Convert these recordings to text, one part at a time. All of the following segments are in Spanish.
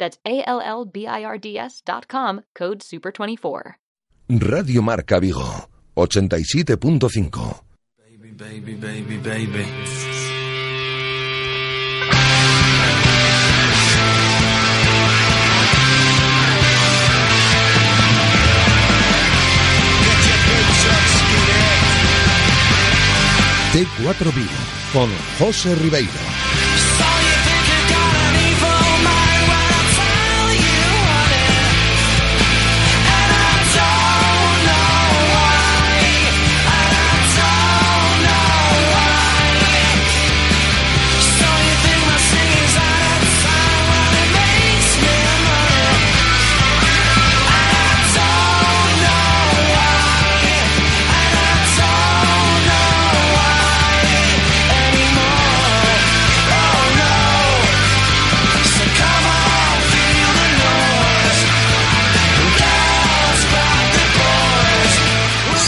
That's A-L-L-B-I-R-D-S dot com, code SUPER24. Radio Marca Vigo, 87.5. Baby, baby, baby, baby. T4 Vigo, con José Ribeiro.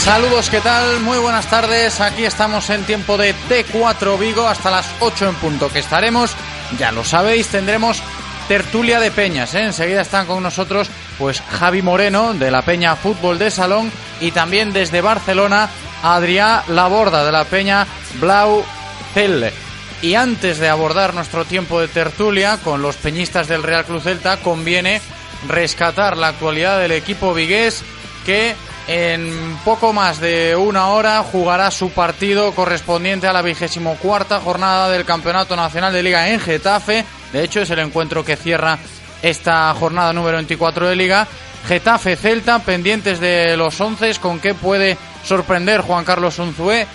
Saludos, ¿qué tal? Muy buenas tardes. Aquí estamos en tiempo de T4 Vigo hasta las 8 en punto que estaremos. Ya lo sabéis, tendremos tertulia de peñas. ¿eh? Enseguida están con nosotros pues Javi Moreno de la Peña Fútbol de Salón y también desde Barcelona Adrián Laborda de la Peña Blau Celle. Y antes de abordar nuestro tiempo de tertulia con los peñistas del Real Cruz Celta, conviene rescatar la actualidad del equipo vigués que en poco más de una hora jugará su partido correspondiente a la vigésimo cuarta jornada del Campeonato Nacional de Liga en Getafe. De hecho, es el encuentro que cierra esta jornada número 24 de Liga. Getafe Celta, pendientes de los once, con qué puede sorprender Juan Carlos Unzué.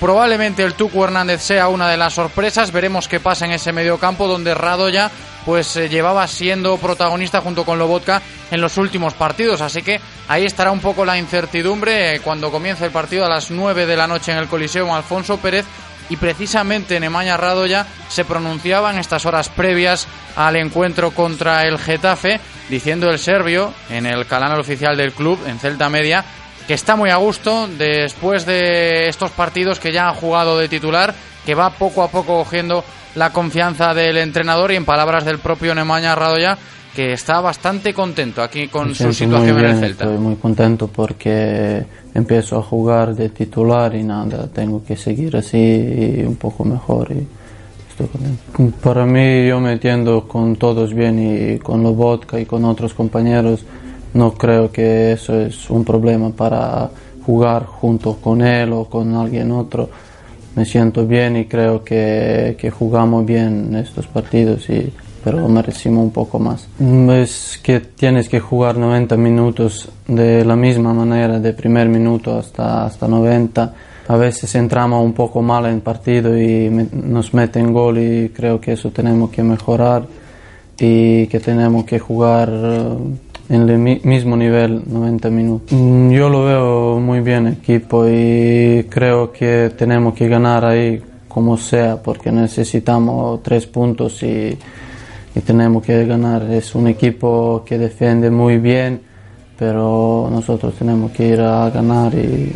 Probablemente el Tucu Hernández sea una de las sorpresas. Veremos qué pasa en ese medio campo donde Radoya pues eh, llevaba siendo protagonista junto con Lobotka en los últimos partidos. Así que ahí estará un poco la incertidumbre eh, cuando comience el partido a las 9 de la noche en el Coliseo Alfonso Pérez. Y precisamente Nemaña Radoya se pronunciaba en estas horas previas al encuentro contra el Getafe, diciendo el serbio en el canal oficial del club, en Celta Media, que está muy a gusto después de estos partidos que ya ha jugado de titular, que va poco a poco cogiendo la confianza del entrenador y en palabras del propio Nemaña Radoya que está bastante contento aquí con su situación en el Celta. Estoy muy contento porque empiezo a jugar de titular y nada, tengo que seguir así un poco mejor y estoy contento. Para mí yo me entiendo con todos bien y con Lobotka y con otros compañeros, no creo que eso es un problema para jugar junto con él o con alguien otro me siento bien y creo que, que jugamos bien estos partidos, y, pero merecimos un poco más. Es que tienes que jugar 90 minutos de la misma manera, de primer minuto hasta, hasta 90. A veces entramos un poco mal en partido y nos meten gol y creo que eso tenemos que mejorar y que tenemos que jugar en el mismo nivel 90 minutos. Mm, yo lo veo muy bien equipo y creo que tenemos que ganar ahí como sea porque necesitamos tres puntos y, y tenemos que ganar. Es un equipo que defiende muy bien, pero nosotros tenemos que ir a ganar y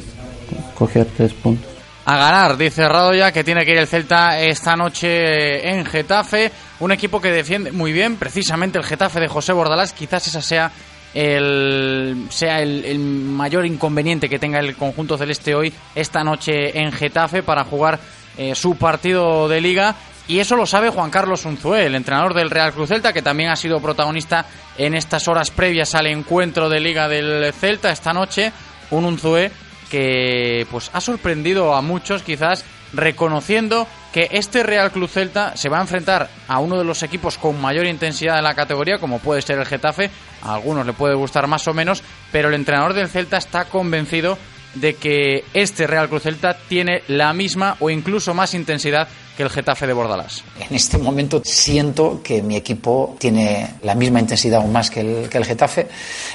coger tres puntos a ganar, dice Radoya, que tiene que ir el Celta esta noche en Getafe. Un equipo que defiende muy bien, precisamente el Getafe de José Bordalás. Quizás esa sea el, sea el, mayor inconveniente que tenga el conjunto celeste hoy esta noche en Getafe para jugar eh, su partido de liga Y eso lo sabe Juan Carlos Unzué, el entrenador del Real Cruz Celta, que también ha sido protagonista en estas horas previas al encuentro de Liga del Celta esta noche. Un Unzué que pues ha sorprendido a muchos quizás reconociendo que este Real Club Celta se va a enfrentar a uno de los equipos con mayor intensidad en la categoría, como puede ser el Getafe. A algunos le puede gustar más o menos, pero el entrenador del Celta está convencido de que este Real Cruz Celta tiene la misma o incluso más intensidad que el Getafe de Bordalás. En este momento siento que mi equipo tiene la misma intensidad o más que el, que el Getafe,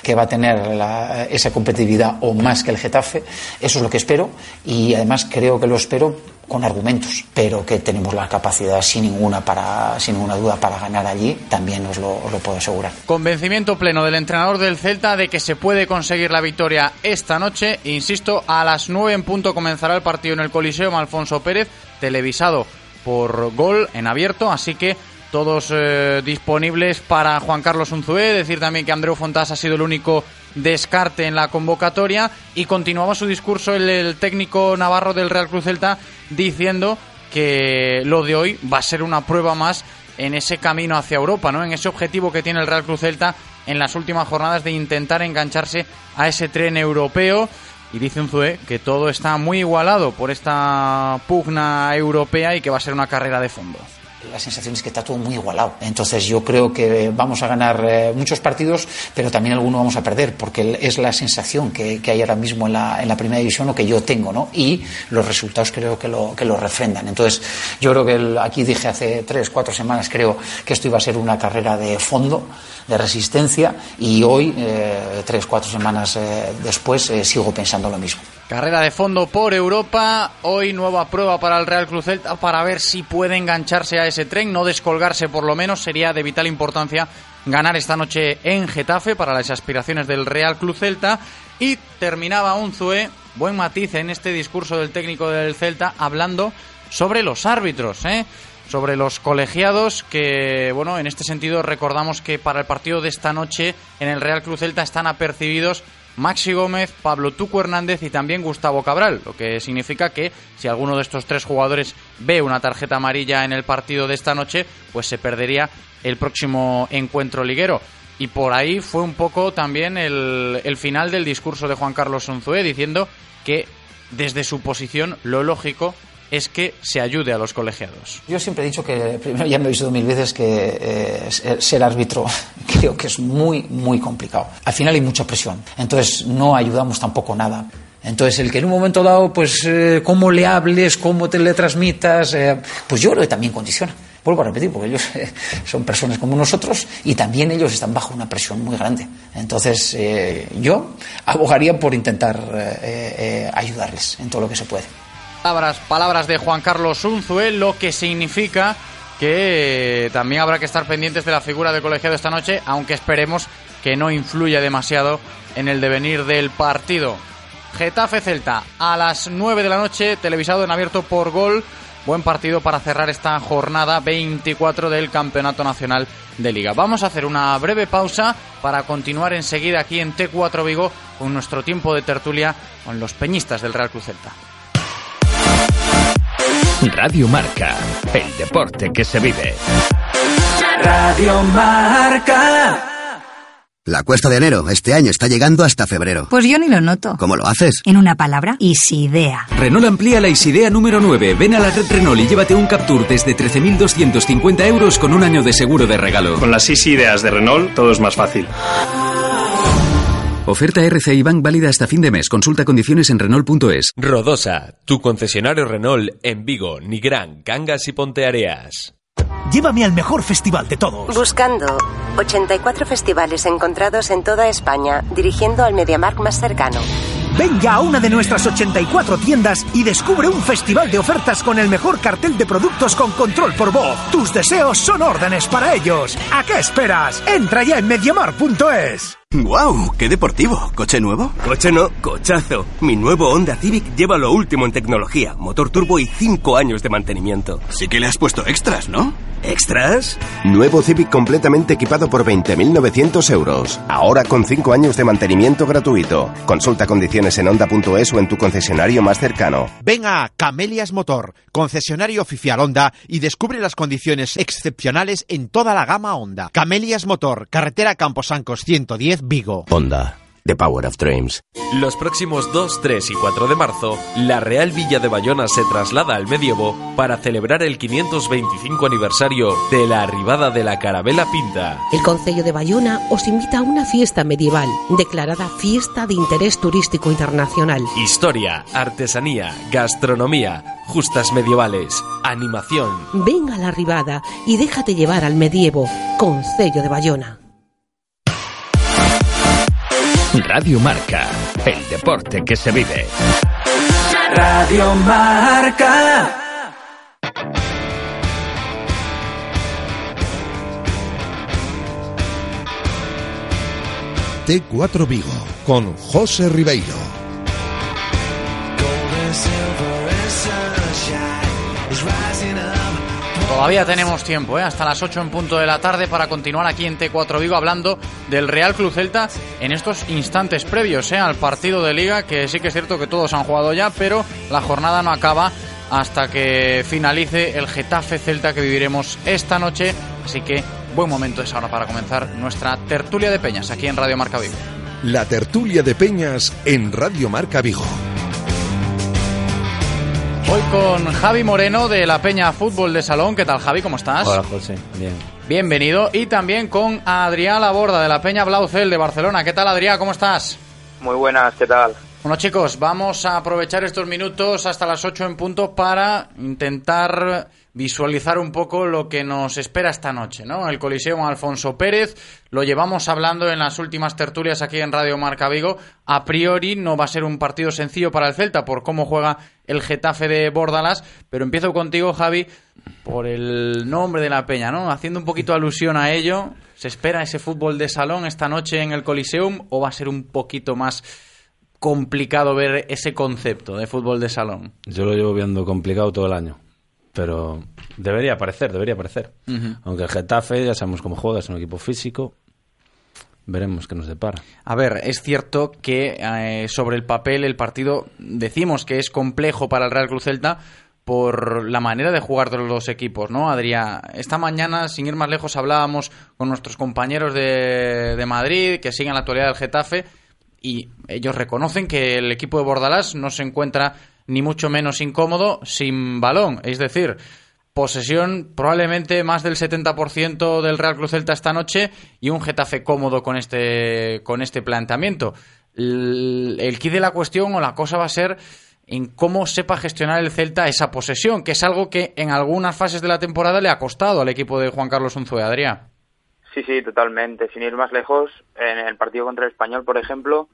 que va a tener la, esa competitividad o más que el Getafe. Eso es lo que espero y además creo que lo espero con argumentos, pero que tenemos la capacidad sin ninguna para sin ninguna duda para ganar allí, también os lo, os lo puedo asegurar. Convencimiento pleno del entrenador del Celta de que se puede conseguir la victoria esta noche. Insisto, a las 9 en punto comenzará el partido en el Coliseo Alfonso Pérez, televisado por gol en abierto, así que todos eh, disponibles para Juan Carlos Unzué. Decir también que Andreu Fontás ha sido el único descarte en la convocatoria y continuaba su discurso el, el, técnico navarro del Real Cruz Celta diciendo que lo de hoy va a ser una prueba más en ese camino hacia Europa, ¿no? En ese objetivo que tiene el Real Cruz Celta en las últimas jornadas de intentar engancharse a ese tren europeo. Y dice Unzué que todo está muy igualado por esta pugna europea y que va a ser una carrera de fondo la sensación es que está todo muy igualado. Entonces yo creo que vamos a ganar eh, muchos partidos, pero también algunos vamos a perder, porque es la sensación que, hay ahora mismo en la, en la, primera división o que yo tengo, ¿no? Y los resultados creo que lo, que lo refrendan. Entonces yo creo que el, aquí dije hace tres, cuatro semanas, creo que esto iba a ser una carrera de fondo, de resistencia, y hoy, eh, tres, cuatro semanas eh, después, sigo pensando lo mismo. Carrera de fondo por Europa. Hoy nueva prueba para el Real Cruz Celta para ver si puede engancharse a ese tren, no descolgarse por lo menos. Sería de vital importancia ganar esta noche en Getafe para las aspiraciones del Real Club Celta. Y terminaba Unzué, buen matiz en este discurso del técnico del Celta, hablando sobre los árbitros, ¿eh? sobre los colegiados que, bueno, en este sentido recordamos que para el partido de esta noche en el Real Cruz Celta están apercibidos Maxi Gómez, Pablo Tuco Hernández y también Gustavo Cabral, lo que significa que si alguno de estos tres jugadores ve una tarjeta amarilla en el partido de esta noche, pues se perdería el próximo encuentro liguero. Y por ahí fue un poco también el, el final del discurso de Juan Carlos Unzué diciendo que desde su posición lo lógico es que se ayude a los colegiados. Yo siempre he dicho que, primero ya me he visto mil veces que eh, ser árbitro creo que es muy, muy complicado. Al final hay mucha presión, entonces no ayudamos tampoco nada. Entonces, el que en un momento dado, pues, eh, cómo le hables, cómo te le transmitas, eh, pues yo creo que también condiciona. Vuelvo a repetir, porque ellos son personas como nosotros y también ellos están bajo una presión muy grande. Entonces, yo abogaría por intentar ayudarles en todo lo que se puede. Palabras, palabras de Juan Carlos Unzué, lo que significa que también habrá que estar pendientes de la figura del colegiado esta noche, aunque esperemos que no influya demasiado en el devenir del partido. Getafe Celta a las 9 de la noche, televisado en abierto por gol. Buen partido para cerrar esta jornada 24 del Campeonato Nacional de Liga. Vamos a hacer una breve pausa para continuar enseguida aquí en T4 Vigo con nuestro tiempo de tertulia con los peñistas del Real Cruz Celta. Radio Marca, el deporte que se vive. Radio Marca. La cuesta de enero este año está llegando hasta febrero. Pues yo ni lo noto. ¿Cómo lo haces? En una palabra, Isidea. Renault amplía la Isidea número 9. Ven a la red Renault y llévate un Captur desde 13.250 euros con un año de seguro de regalo. Con las Isideas de Renault todo es más fácil. Oferta RCI Bank válida hasta fin de mes. Consulta condiciones en Renault.es. Rodosa, tu concesionario Renault en Vigo, Nigrán, Cangas y Ponteareas. Llévame al mejor festival de todos. Buscando 84 festivales encontrados en toda España, dirigiendo al MediaMark más cercano. Venga a una de nuestras 84 tiendas y descubre un festival de ofertas con el mejor cartel de productos con control por voz. Tus deseos son órdenes para ellos. ¿A qué esperas? Entra ya en mediamar.es. ¡Wow! ¡Qué deportivo! ¿Coche nuevo? Coche no, cochazo. Mi nuevo Honda Civic lleva lo último en tecnología, motor turbo y 5 años de mantenimiento. Sí que le has puesto extras, ¿no? ¿Extras? Nuevo Civic completamente equipado por 20.900 euros. Ahora con 5 años de mantenimiento gratuito. Consulta condiciones en onda.es o en tu concesionario más cercano. Ven a Camelias Motor, concesionario oficial Honda, y descubre las condiciones excepcionales en toda la gama Honda. Camelias Motor, carretera Camposancos 110, Vigo. Honda. The Power of Dreams. Los próximos 2, 3 y 4 de marzo, la Real Villa de Bayona se traslada al medievo para celebrar el 525 aniversario de la arribada de la Carabela Pinta. El Concello de Bayona os invita a una fiesta medieval, declarada Fiesta de Interés Turístico Internacional. Historia, artesanía, gastronomía, justas medievales, animación. Ven a la arribada y déjate llevar al medievo, Concello de Bayona. Radio Marca, el deporte que se vive. Radio Marca. T4 Vigo con José Ribeiro. Todavía tenemos tiempo, ¿eh? hasta las 8 en punto de la tarde para continuar aquí en T4 Vigo hablando del Real Club Celta en estos instantes previos ¿eh? al partido de liga, que sí que es cierto que todos han jugado ya, pero la jornada no acaba hasta que finalice el Getafe Celta que viviremos esta noche. Así que buen momento es ahora para comenzar nuestra tertulia de peñas aquí en Radio Marca Vigo. La tertulia de peñas en Radio Marca Vigo. Hoy con Javi Moreno de la Peña Fútbol de Salón. ¿Qué tal, Javi? ¿Cómo estás? Hola, José. Bien. Bienvenido. Y también con Adrián Laborda de la Peña Blaucel de Barcelona. ¿Qué tal, Adrián? ¿Cómo estás? Muy buenas, ¿qué tal? Bueno, chicos, vamos a aprovechar estos minutos hasta las 8 en punto para intentar visualizar un poco lo que nos espera esta noche, ¿no? El Coliseo Alfonso Pérez, lo llevamos hablando en las últimas tertulias aquí en Radio Marca Vigo. A priori no va a ser un partido sencillo para el Celta por cómo juega el Getafe de Bordalas, pero empiezo contigo, Javi, por el nombre de la peña, ¿no? Haciendo un poquito alusión a ello, ¿se espera ese fútbol de salón esta noche en el Coliseum o va a ser un poquito más complicado ver ese concepto de fútbol de salón? Yo lo llevo viendo complicado todo el año pero debería aparecer, debería aparecer. Uh -huh. Aunque el Getafe, ya sabemos cómo juega, es un equipo físico. Veremos qué nos depara. A ver, es cierto que eh, sobre el papel el partido decimos que es complejo para el Real Cruz Celta por la manera de jugar de los dos equipos, ¿no, Adrián? Esta mañana, sin ir más lejos, hablábamos con nuestros compañeros de, de Madrid que siguen la actualidad del Getafe y ellos reconocen que el equipo de Bordalás no se encuentra ni mucho menos incómodo sin balón. Es decir, posesión probablemente más del 70% del Real Cruz Celta esta noche y un Getafe cómodo con este, con este planteamiento. El, el key de la cuestión o la cosa va a ser en cómo sepa gestionar el Celta esa posesión, que es algo que en algunas fases de la temporada le ha costado al equipo de Juan Carlos Unzué, Adrián. Sí, sí, totalmente. Sin ir más lejos, en el partido contra el Español, por ejemplo,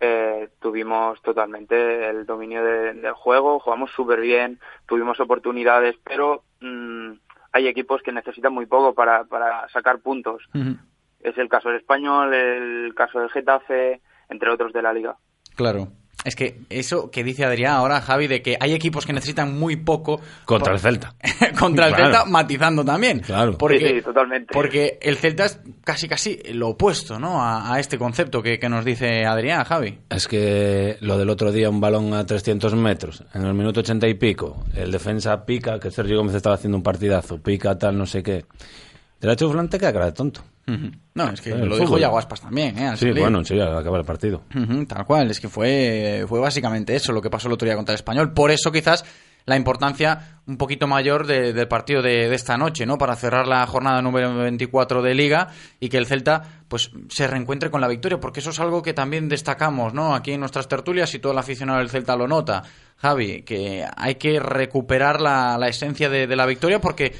eh, tuvimos totalmente el dominio de, del juego, jugamos súper bien, tuvimos oportunidades, pero mmm, hay equipos que necesitan muy poco para, para sacar puntos. Uh -huh. Es el caso del Español, el caso del Getafe, entre otros de la liga. Claro. Es que eso que dice Adrián ahora, Javi, de que hay equipos que necesitan muy poco. Contra por... el Celta. contra el Claro. Celta, matizando también. Claro. Porque, Sí, sí, totalmente. Porque el Celta es casi casi lo opuesto, ¿no? A, a este concepto que, que nos dice Adrián, Javi. Es que lo del otro día, un balón a 300 metros, en el minuto 80 y pico, el defensa pica, que Sergio Gómez estaba haciendo un partidazo, pica tal, no sé qué. Te la ha hecho volante que cara de tonto. No, es que lo dijo. Yaguaspas también, ¿eh? Al Sí, salir. bueno, sí, al acabar el partido. Tal cual, es que fue, fue básicamente eso lo que pasó el otro día contra el español. Por eso quizás la importancia un poquito mayor de- del partido de, de esta noche, ¿no? Para cerrar la jornada número 24 de Liga y que el Celta pues se reencuentre con la victoria, porque eso es algo que también destacamos, ¿no? Aquí en nuestras tertulias y todo el aficionado del Celta lo nota. Javi, que hay que recuperar la, la esencia de, de la victoria porque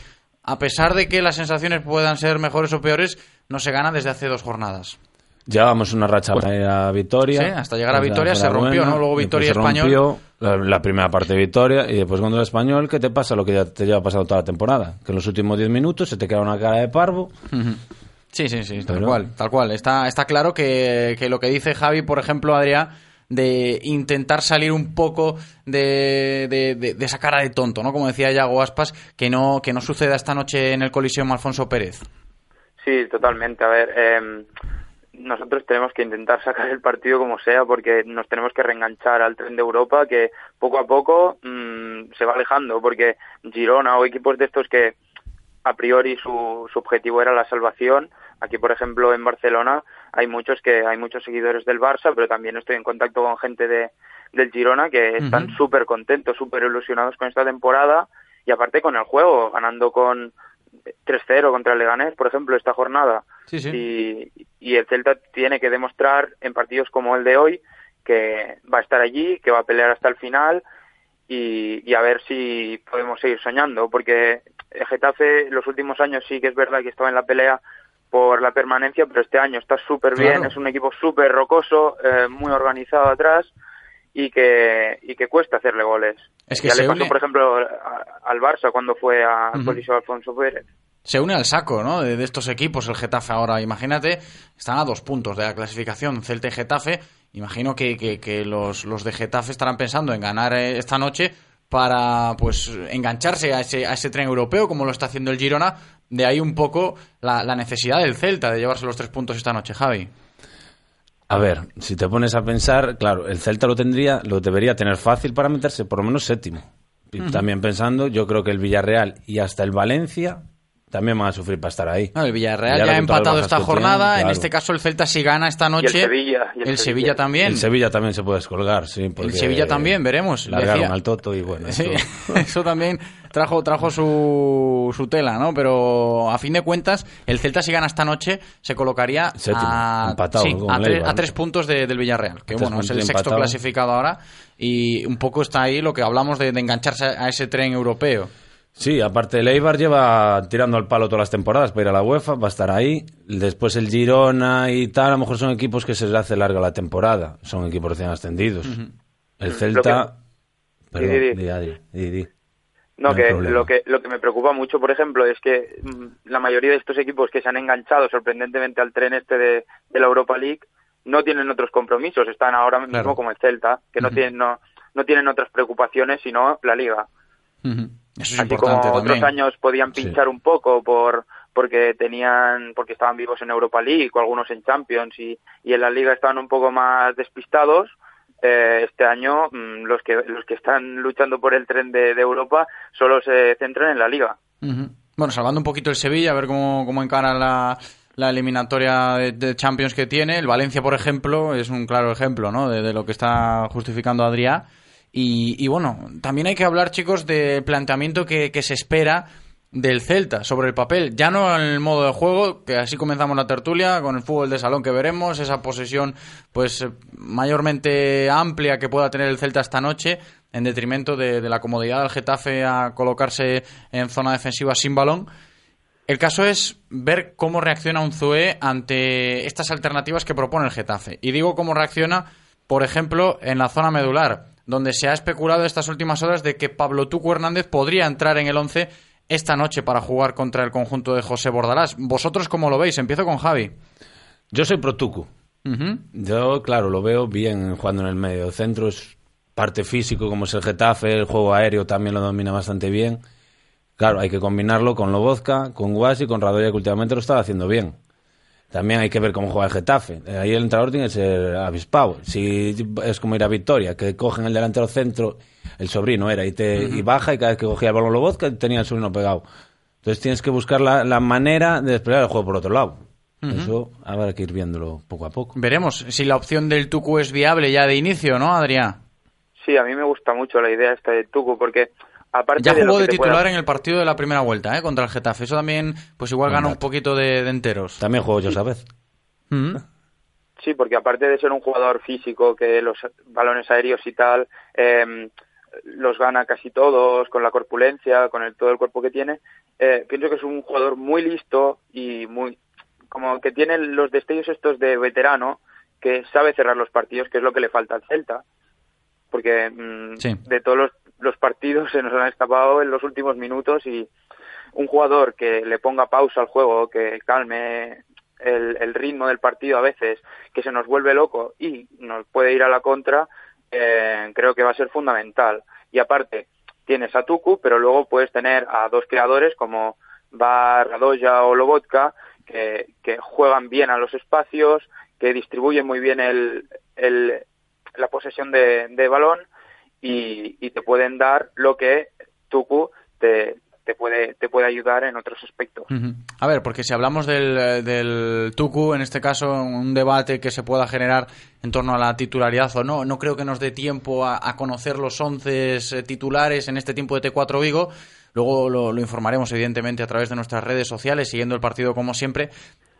a pesar de que las sensaciones puedan ser mejores o peores, no se gana desde hace dos jornadas. Llevábamos una racha a Vitoria. Sí, hasta llegar a Esa Vitoria se rompió, buena, ¿no? Luego Vitoria se Español. rompió La, la primera parte de Vitoria y después cuando el Español, ¿qué te pasa? Lo que ya te lleva pasando toda la temporada. Que en los últimos 10 minutos se te queda una cara de parvo. Sí, sí, sí, tal cual, tal cual. Está, está claro que, que lo que dice Javi, por ejemplo, Adrián, de intentar salir un poco de, de, de, de esa cara de tonto, ¿no? Como decía Yago Aspas, que no, que no suceda esta noche en el Coliseum Alfonso Pérez. Sí, totalmente. A ver, eh, nosotros tenemos que intentar sacar el partido como sea porque nos tenemos que reenganchar al tren de Europa que poco a poco mmm, se va alejando porque Girona o equipos de estos que a priori su, su objetivo era la salvación. Aquí, por ejemplo, en Barcelona hay muchos que hay muchos seguidores del Barça, pero también estoy en contacto con gente de, del Girona que están uh -huh. súper contentos, súper ilusionados con esta temporada y aparte con el juego, ganando con 3-0 contra el Leganés, por ejemplo, esta jornada. Sí, sí. Y, y el Celta tiene que demostrar en partidos como el de hoy que va a estar allí, que va a pelear hasta el final y, y a ver si podemos seguir soñando, porque el Getafe los últimos años sí que es verdad que estaba en la pelea por la permanencia, pero este año está súper bien, Claro. es un equipo súper rocoso, eh, muy organizado atrás y que, y que cuesta hacerle goles. Es que ya se le pasó, une- por ejemplo, a- al Barça cuando fue a. Coliseo Alfonso Pérez. se une al saco ¿no? de, de estos equipos el Getafe ahora. Imagínate, están a dos puntos de la clasificación Celta y Getafe. Imagino que, que- que los, los de Getafe estarán pensando en ganar eh, esta noche para pues engancharse a ese, a ese tren europeo como lo está haciendo el Girona. De ahí un poco la, la necesidad del Celta de llevarse los tres puntos esta noche, Javi. A ver, si te pones a pensar, claro, el Celta lo tendría, lo debería tener fácil para meterse por lo menos séptimo. Y también pensando, yo creo que el Villarreal y hasta el Valencia también van a sufrir para estar ahí. No, el Villarreal Ya ya ha empatado esta tienen, jornada. En este caso, el Celta si gana esta noche. Sevilla, y el el Sevilla Sevilla. también. El Sevilla también se puede descolgar, sí. El Sevilla también, veremos. Largaron Decía- al Toto y bueno. Sí, esto- eso también trajo, trajo su, su tela, ¿no? Pero a fin de cuentas, el Celta si gana esta noche se colocaría Séptimo, a, empatado, sí, con a, el tres, a tres puntos de- del Villarreal, que bueno, es el sexto empatado. clasificado ahora y un poco está ahí lo que hablamos de, de engancharse a ese tren europeo. Sí, aparte el Eibar lleva tirando al palo todas las temporadas para ir a la UEFA, va a estar ahí. Después el Girona y tal, a lo mejor son equipos que se les hace larga la temporada. Son equipos recién ascendidos. El Celta... Perdón, Di, di, di. di, Adri, di, di. No, que lo que lo que me preocupa mucho, por ejemplo, es que mm, la mayoría de estos equipos que se han enganchado sorprendentemente al tren este de, de la Europa League no tienen otros compromisos, están ahora mismo Claro. como el Celta, que no tienen no, no tienen otras preocupaciones sino la liga. Eso es Así como otros años podían pinchar un poco por porque tenían porque estaban vivos en Europa League o algunos en Champions y, y en la liga estaban un poco más despistados eh, este año mm, los que los que están luchando por el tren de, de Europa solo se centran en la liga. Bueno, salvando un poquito el Sevilla, a ver cómo, cómo encara la, la eliminatoria de, Champions que tiene. El Valencia, por ejemplo, es un claro ejemplo ¿no? de, de lo que está justificando Adrià. Y, y bueno, también hay que hablar, chicos, del planteamiento que, se espera del Celta sobre el papel. Ya no en el modo de juego, que así comenzamos la tertulia, con el fútbol de salón que veremos, esa posesión pues mayormente amplia que pueda tener el Celta esta noche, en detrimento de, de la comodidad del Getafe a colocarse en zona defensiva sin balón. El caso es ver cómo reacciona un Zue ante estas alternativas que propone el Getafe. Y digo cómo reacciona, por ejemplo, en la zona medular, donde se ha especulado estas últimas horas de que Pablo Tuco Hernández podría entrar en el 11 esta noche para jugar contra el conjunto de José Bordalás. ¿Vosotros cómo lo veis? Empiezo con Javi. Yo soy pro Tucu. Yo, claro, lo veo bien jugando en el medio. El centro es parte físico, como es el Getafe, el juego aéreo también lo domina bastante bien. Claro, hay que combinarlo con Lobozka, con Guasi y con Radoya, que últimamente lo estaba haciendo bien. También hay que ver cómo juega el Getafe. Eh, Ahí el entrenador tiene que ser avispado. Si es como ir a Victoria, que cogen el delantero centro, el sobrino era, y, te, y baja, y cada vez que cogía el balón Lobozka tenía el sobrino pegado. Entonces tienes que buscar la, la manera de desplegar el juego por otro lado. Eso habrá que ir viéndolo poco a poco. Veremos si la opción del Tucu es viable ya de inicio, ¿no, Adrián? sí a mí me gusta mucho la idea esta de Tuco porque aparte Ya jugó de pueda- titular en el partido de la primera vuelta, ¿eh? Contra el Getafe. Eso también, pues igual gana un poquito de, de enteros. También juego yo esa vez. Mm. Sí, porque aparte de ser un jugador físico que los balones aéreos y tal eh, los gana casi todos con la corpulencia, con el, todo el cuerpo que tiene, eh, pienso que es un jugador muy listo y muy como que tiene los destellos estos de veterano que sabe cerrar los partidos, que es lo que le falta al Celta, porque mm, Sí. de todos los, los partidos se nos han escapado en los últimos minutos y un jugador que le ponga pausa al juego, que calme el, ritmo del partido a veces, que se nos vuelve loco y nos puede ir a la contra, eh, creo que va a ser fundamental. Y aparte, tienes a Tuku, pero luego puedes tener a dos creadores como Bar, Radoya o Lobotka, que, que juegan bien a los espacios, que distribuyen muy bien el, la posesión de balón y, y, te pueden dar lo que Tuku te, te puede, te puede ayudar en otros aspectos. A ver, porque si hablamos del, del Tuku, en este caso, un debate que se pueda generar en torno a la titularidad o no, no creo que nos dé tiempo a, conocer los once titulares en este tiempo de T4 Vigo. Luego lo, informaremos, evidentemente, a través de nuestras redes sociales, siguiendo el partido como siempre.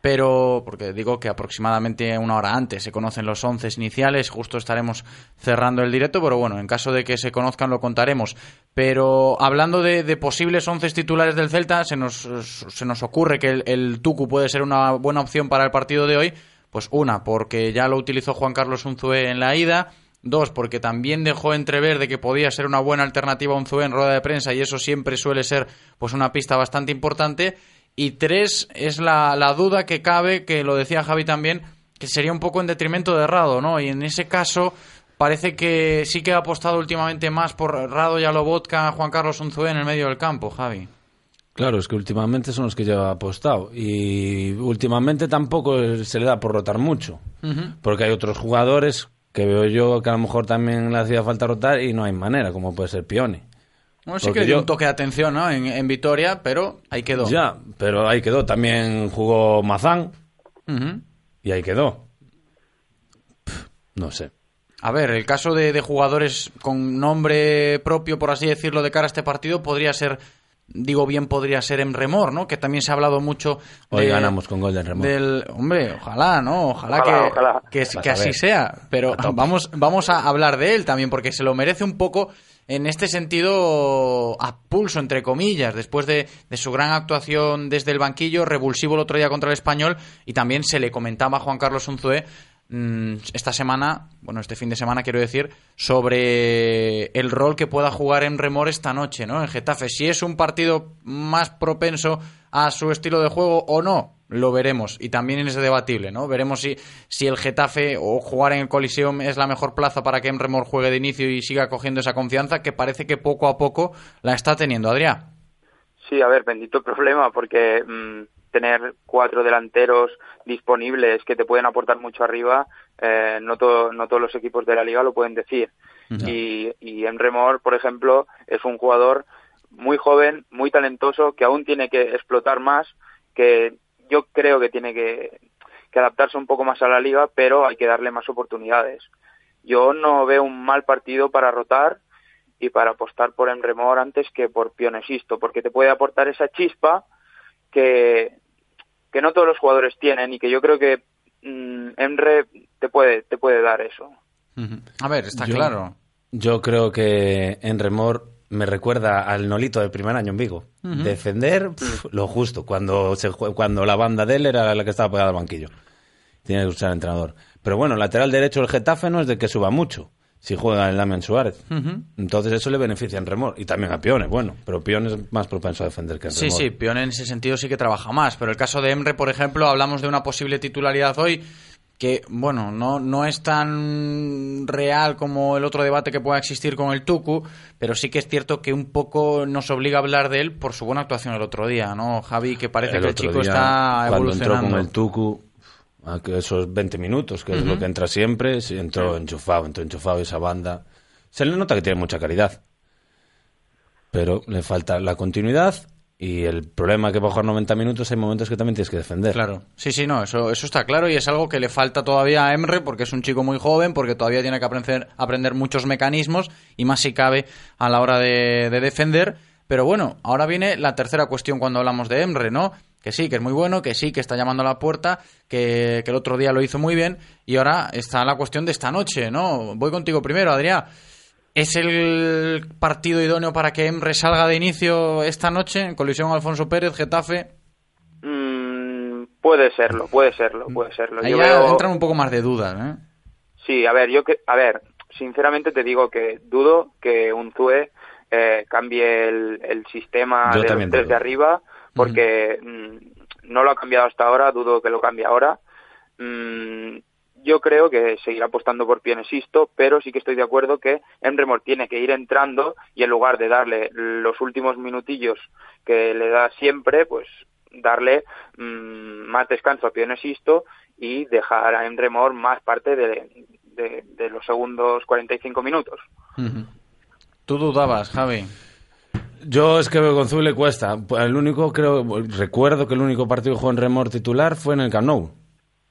Pero, porque digo que aproximadamente una hora antes se conocen los once iniciales, justo estaremos cerrando el directo, pero bueno, en caso de que se conozcan lo contaremos. Pero hablando de, posibles once titulares del Celta, se nos, se nos ocurre que el, el Tucu puede ser una buena opción para el partido de hoy. Pues una, porque ya lo utilizó Juan Carlos Unzué en la ida. Dos, porque también dejó entrever de que podía ser una buena alternativa a Unzué en rueda de prensa y eso siempre suele ser pues una pista bastante importante. Y tres, es la, la, duda que cabe, que lo decía Javi también, que sería un poco en detrimento de Rado, ¿no? Y en ese caso parece que sí que ha apostado últimamente más por Rado y Alobotka, Juan Carlos Unzué en el medio del campo, Javi. Claro, es que últimamente son los que lleva apostado. Y últimamente tampoco se le da por rotar mucho. Uh -huh. Porque hay otros jugadores que veo yo que a lo mejor también le hacía falta rotar y no hay manera, como puede ser Pioni. Bueno, sí Porque que dio yo... un toque de atención ¿no? en, en, Vitoria, pero ahí quedó. Ya, pero ahí quedó. También jugó Mazán uh -huh. y ahí quedó. Pff, no sé. A ver, el caso de, de, jugadores con nombre propio, por así decirlo, de cara a este partido podría ser, digo bien, podría ser Emremor, ¿no? Que también se ha hablado mucho. Hoy de, ganamos con gol de Emremor. Del, hombre, ojalá, ¿no? Ojalá, ojalá que, ojalá. que, que así sea. Pero vamos, vamos a hablar de él también, porque se lo merece un poco en este sentido a pulso, entre comillas, después de, de, su gran actuación desde el banquillo, revulsivo el otro día contra el español, y también se le comentaba a Juan Carlos Unzué mmm, esta semana, bueno, este fin de semana quiero decir, sobre el rol que pueda jugar en Remor esta noche, ¿no? En Getafe, si es un partido más propenso a su estilo de juego o no, lo veremos y también es debatible, ¿no? Veremos si, si el Getafe o jugar en el Coliseum es la mejor plaza para que Emremor juegue de inicio y siga cogiendo esa confianza que parece que poco a poco la está teniendo, Adrián. Sí, a ver, bendito problema porque mmm, tener cuatro delanteros disponibles que te pueden aportar mucho arriba, eh, no, to no todos los equipos de la liga lo pueden decir. No. Y, y Emremor, por ejemplo, es un jugador muy joven, muy talentoso, que aún tiene que explotar más, que yo creo que tiene que, que, adaptarse un poco más a la liga, pero hay que darle más oportunidades. Yo no veo un mal partido para rotar y para apostar por Emremor antes que por Pionesisto, porque te puede aportar esa chispa que, que no todos los jugadores tienen y que yo creo que mmm, Emre te puede, te puede dar eso. A ver, está yo, claro. Yo creo que Emremor me recuerda al Nolito del primer año en Vigo. Uh -huh. Defender lo justo, cuando, se, cuando la banda de él era la que estaba pegada al banquillo. Tiene que usar el entrenador. Pero bueno, lateral derecho del Getafe no es de que suba mucho si juega el Damian Suárez. Uh -huh. Entonces eso le beneficia en Remor. Y también a Pione, bueno, pero Pione es más propenso a defender que en Sí, sí, Pione en ese sentido sí que trabaja más. Pero el caso de Emre, por ejemplo, hablamos de una posible titularidad hoy que, bueno, no, no es tan real como el otro debate que pueda existir con el Tucu, pero sí que es cierto que un poco nos obliga a hablar de él por su buena actuación el otro día, ¿no, Javi? Que parece el que el chico día, está cuando evolucionando. entró con el Tucu, a esos 20 minutos, que uh -huh. es lo que entra siempre, entró enchufado, entró enchufado esa banda. Se le nota que tiene mucha calidad, pero le falta la continuidad y el problema que para jugar 90 minutos hay momentos que también tienes que defender. Claro, sí, sí, no, eso, eso está claro y es algo que le falta todavía a Emre porque es un chico muy joven, porque todavía tiene que aprender, aprender muchos mecanismos y más si cabe a la hora de, de defender. Pero bueno, ahora viene la tercera cuestión cuando hablamos de Emre, ¿no? Que sí, que es muy bueno, que sí, que está llamando a la puerta, que, que el otro día lo hizo muy bien y ahora está la cuestión de esta noche, ¿no? Voy contigo primero, Adrián. ¿Es el partido idóneo para que Emre salga de inicio esta noche en colisión Alfonso Pérez, Getafe? Mm, puede serlo, puede serlo, puede serlo. Ahí yo ya veo... entran un poco más de dudas, ¿eh? Sí, a ver, yo que, a ver, sinceramente te digo que dudo que un Zue eh, cambie el, el sistema yo de los tres de arriba, porque -huh. no lo ha cambiado hasta ahora, dudo que lo cambie ahora. Yo creo que seguirá apostando por Pienesisto, pero sí que estoy de acuerdo que Emremor tiene que ir entrando y en lugar de darle los últimos minutillos que le da siempre, pues darle mm, más descanso a Pienesisto y dejar a Emremor más parte de, de, los segundos 45 minutos. Tú dudabas, Javi. Yo es que con Zul le cuesta. El único, creo, recuerdo que el único partido que jugó en Remor titular fue en el Camp Nou,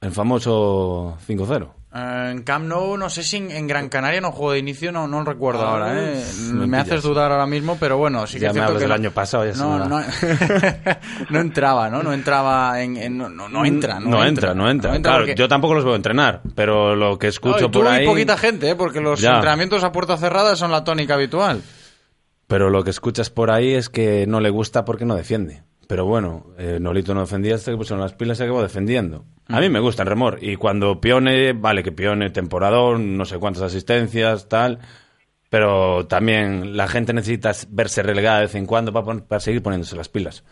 el famoso 5-0. Eh, en Camp Nou, no sé si en, Gran Canaria no jugó de inicio, no, no recuerdo ah, ahora. ¿eh? Me, haces dudar ahora mismo, pero bueno, sí que ya es cierto que el año pasado. Ya no, no, no, entraba, ¿no? No entraba en, no, no, entra, no, entra, no entra. claro, yo tampoco los veo entrenar, pero lo que escucho por ahí. poquita gente, ¿eh? porque los entrenamientos a puerta cerrada son la tónica habitual. Pero lo que escuchas por ahí es que no le gusta porque no defiende. Pero bueno, eh, Nolito no defendía hasta que pusieron las pilas y acabó defendiendo. A mí me gusta el remor. Y cuando Pione, vale que Pione, temporadón, no sé cuántas asistencias, tal pero también la gente necesita verse relegada de vez en cuando para, seguir poniéndose las pilas.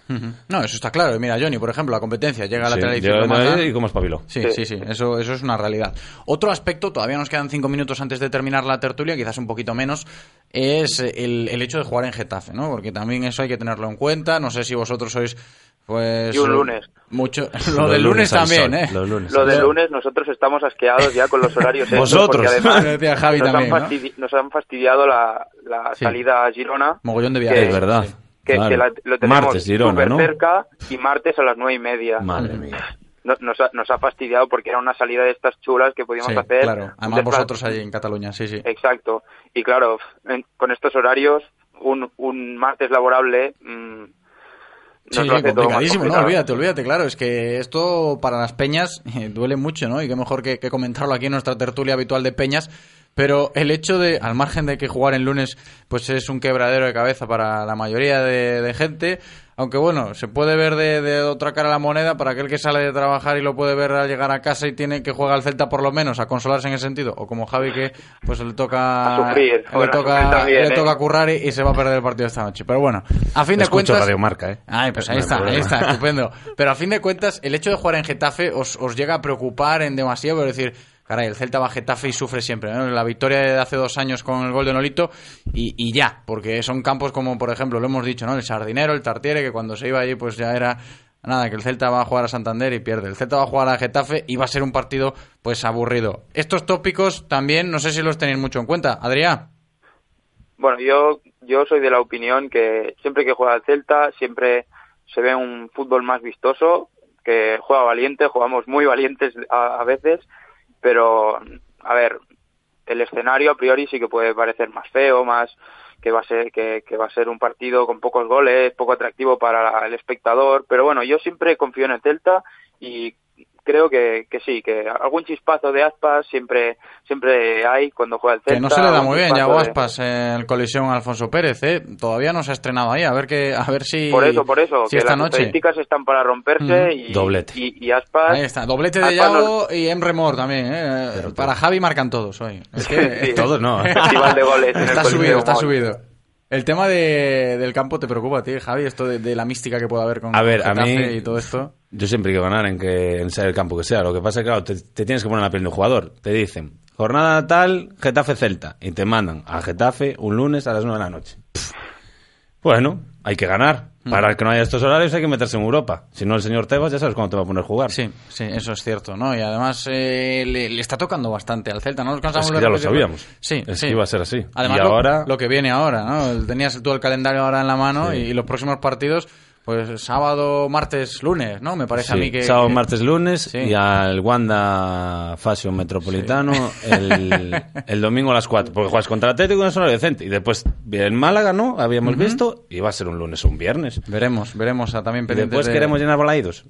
No, eso está claro. Mira, Johnny, por ejemplo, la competencia llega a la sí, televisión. y cómo espabiló. Sí, sí, sí, Eso, eso es una realidad. Otro aspecto, todavía nos quedan cinco minutos antes de terminar la tertulia, quizás un poquito menos, es el, el hecho de jugar en Getafe, ¿no? Porque también eso hay que tenerlo en cuenta. No sé si vosotros sois pues, y un lunes. Mucho. Lo del lunes, también, ¿eh? Lo del lunes nosotros estamos asqueados ya con los horarios. Vosotros. además nos, han fastidiado la, salida a Girona. Mogollón de viajes. es verdad. Que, lo tenemos súper cerca y martes a las nueve y media. Madre mía. Nos, ha, nos ha fastidiado porque era una salida de estas chulas que podíamos hacer. Claro, además vosotros allí en Cataluña, sí, sí. Exacto. Y claro, con estos horarios, un, un martes laborable. Mmm, Sí, complicadísimo, no, olvídate, olvídate, claro, es que esto para las peñas eh, duele mucho, ¿no? Y qué mejor que, comentarlo aquí en nuestra tertulia habitual de peñas, pero el hecho de, al margen de que jugar en lunes, pues es un quebradero de cabeza para la mayoría de gente, aunque bueno, se puede ver de, otra cara la moneda para aquel que sale de trabajar y lo puede ver al llegar a casa y tiene que jugar al Celta por lo menos a consolarse en ese sentido, o como Javi que pues le toca le toca le ¿eh? toca currar y, se va a perder el partido esta noche. Pero bueno, a fin de cuentas Radio Marca, ¿eh? Ay, pues ahí está, ahí está, estupendo. Pero a fin de cuentas, el hecho de jugar en Getafe os, os llega a preocupar en demasiado, pero decir, caray, el Celta va a Getafe y sufre siempre. La victoria de hace dos años con el gol de Nolito y, ya, porque son campos como, por ejemplo, lo hemos dicho, ¿no? El Sardinero, el Tartiere, que cuando se iba allí, pues ya era nada, que el Celta va a jugar a Santander y pierde. El Celta va a jugar a Getafe y va a ser un partido, pues, aburrido. Estos tópicos también, no sé si los tenéis mucho en cuenta. Adrián. Bueno, yo, yo soy de la opinión que siempre que juega el Celta, siempre se ve un fútbol más vistoso, que juega valiente, jugamos muy valientes a veces pero a ver, el escenario a priori sí que puede parecer más feo, más que va a ser que, que, va a ser un partido con pocos goles, poco atractivo para el espectador, pero bueno, yo siempre confío en el Celta y creo que, que sí, que algún chispazo de Aspas siempre siempre hay cuando juega el Celta. Que no se le da muy bien ya Aspas en colisión a Alfonso Pérez, ¿eh? Todavía no se ha estrenado ahí, a ver que a ver si Por eso, por eso, que esta las estadísticas están para romperse y, Doblete. y, Aspas... Ahí está, doblete de Yago y Emre Mor también, ¿eh? para Javi marcan todos hoy. Es que todos no. de goles está subido, está subido. El tema de, del campo te preocupa a ti, Javi, esto de, la mística que puede haber con a ver, a mí, y todo esto. Yo siempre quiero ganar en que en sea el campo que sea. Lo que pasa es que, claro, te, tienes que poner la piel de un jugador. Te dicen, jornada tal, Getafe Celta. Y te mandan a Getafe un lunes a las 9 de la noche. Bueno, hay que ganar. Mm. Para que no haya estos horarios hay que meterse en Europa. Si no, el señor Tebas ya sabes cuándo te va a poner a jugar. Sí, sí, eso es cierto, ¿no? Y además eh, le, está tocando bastante al Celta, ¿no? Nos cansamos es que ya lo sabíamos. Sí, es sí. que iba a ser así. Además, y lo, ahora... lo que viene ahora, ¿no? Tenías todo el calendario ahora en la mano y los próximos partidos pues sábado, martes, lunes, ¿no? Me parece a mí que... Sábado, martes, lunes y al Wanda Fashion Metropolitano el, el, domingo a las 4. Porque juegas contra Atlético y es horario decente. Y después el Málaga, ¿no? Habíamos visto y va a ser un lunes o un viernes. Veremos, veremos a también pendientes después queremos llenar balaídos.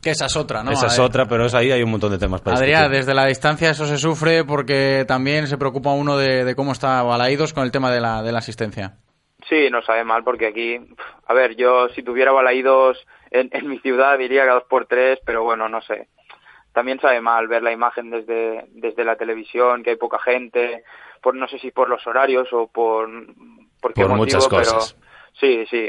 Que esa es otra, ¿no? Esa es otra, pero es ahí hay un montón de temas para Adrián, desde la distancia eso se sufre porque también se preocupa uno de, de cómo está Balaídos con el tema de la, de la asistencia. Sí, no sabe mal porque aquí, a ver, yo si tuviera balaídos en, en mi ciudad diría que dos por tres, pero bueno, no sé. También sabe mal ver la imagen desde, desde la televisión, que hay poca gente, por no sé si por los horarios o por, por, por muchas cosas. Sí, sí,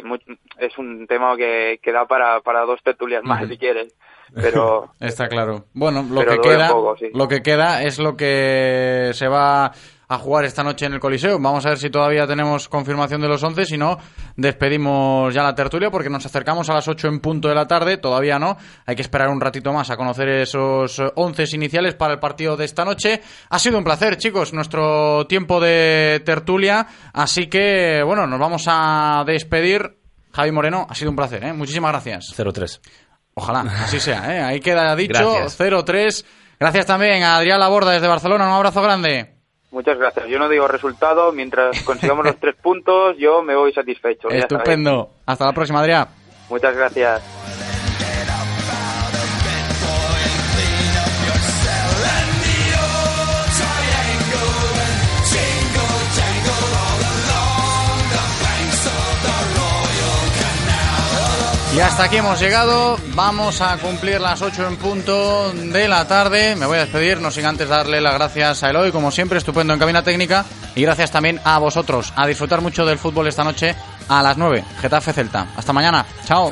es un tema que, que da para, para dos tertulias más, si quieres. Pero está claro. Bueno, lo que queda, lo que queda es lo que se va a jugar esta noche en el Coliseo. Vamos a ver si todavía tenemos confirmación de los 11, si no, despedimos ya la tertulia porque nos acercamos a las 8 en punto de la tarde, todavía no, hay que esperar un ratito más a conocer esos 11 iniciales para el partido de esta noche. Ha sido un placer, chicos, nuestro tiempo de tertulia, así que, bueno, nos vamos a despedir. Javi Moreno, ha sido un placer, ¿eh? Muchísimas gracias. 0-3. Ojalá, así sea, ¿eh? Ahí queda dicho, 0-3. Gracias también a Adrián Laborda desde Barcelona, un abrazo grande. Muchas gracias. Yo no digo resultado. Mientras consigamos los tres puntos, yo me voy satisfecho. Estupendo. Hasta la próxima, Adrián. Muchas gracias. Y hasta aquí hemos llegado. Vamos a cumplir las 8 en punto de la tarde. Me voy a despedir, no sin antes darle las gracias a Eloy, como siempre, estupendo en cabina técnica. Y gracias también a vosotros. A disfrutar mucho del fútbol esta noche a las 9. Getafe Celta. Hasta mañana. Chao.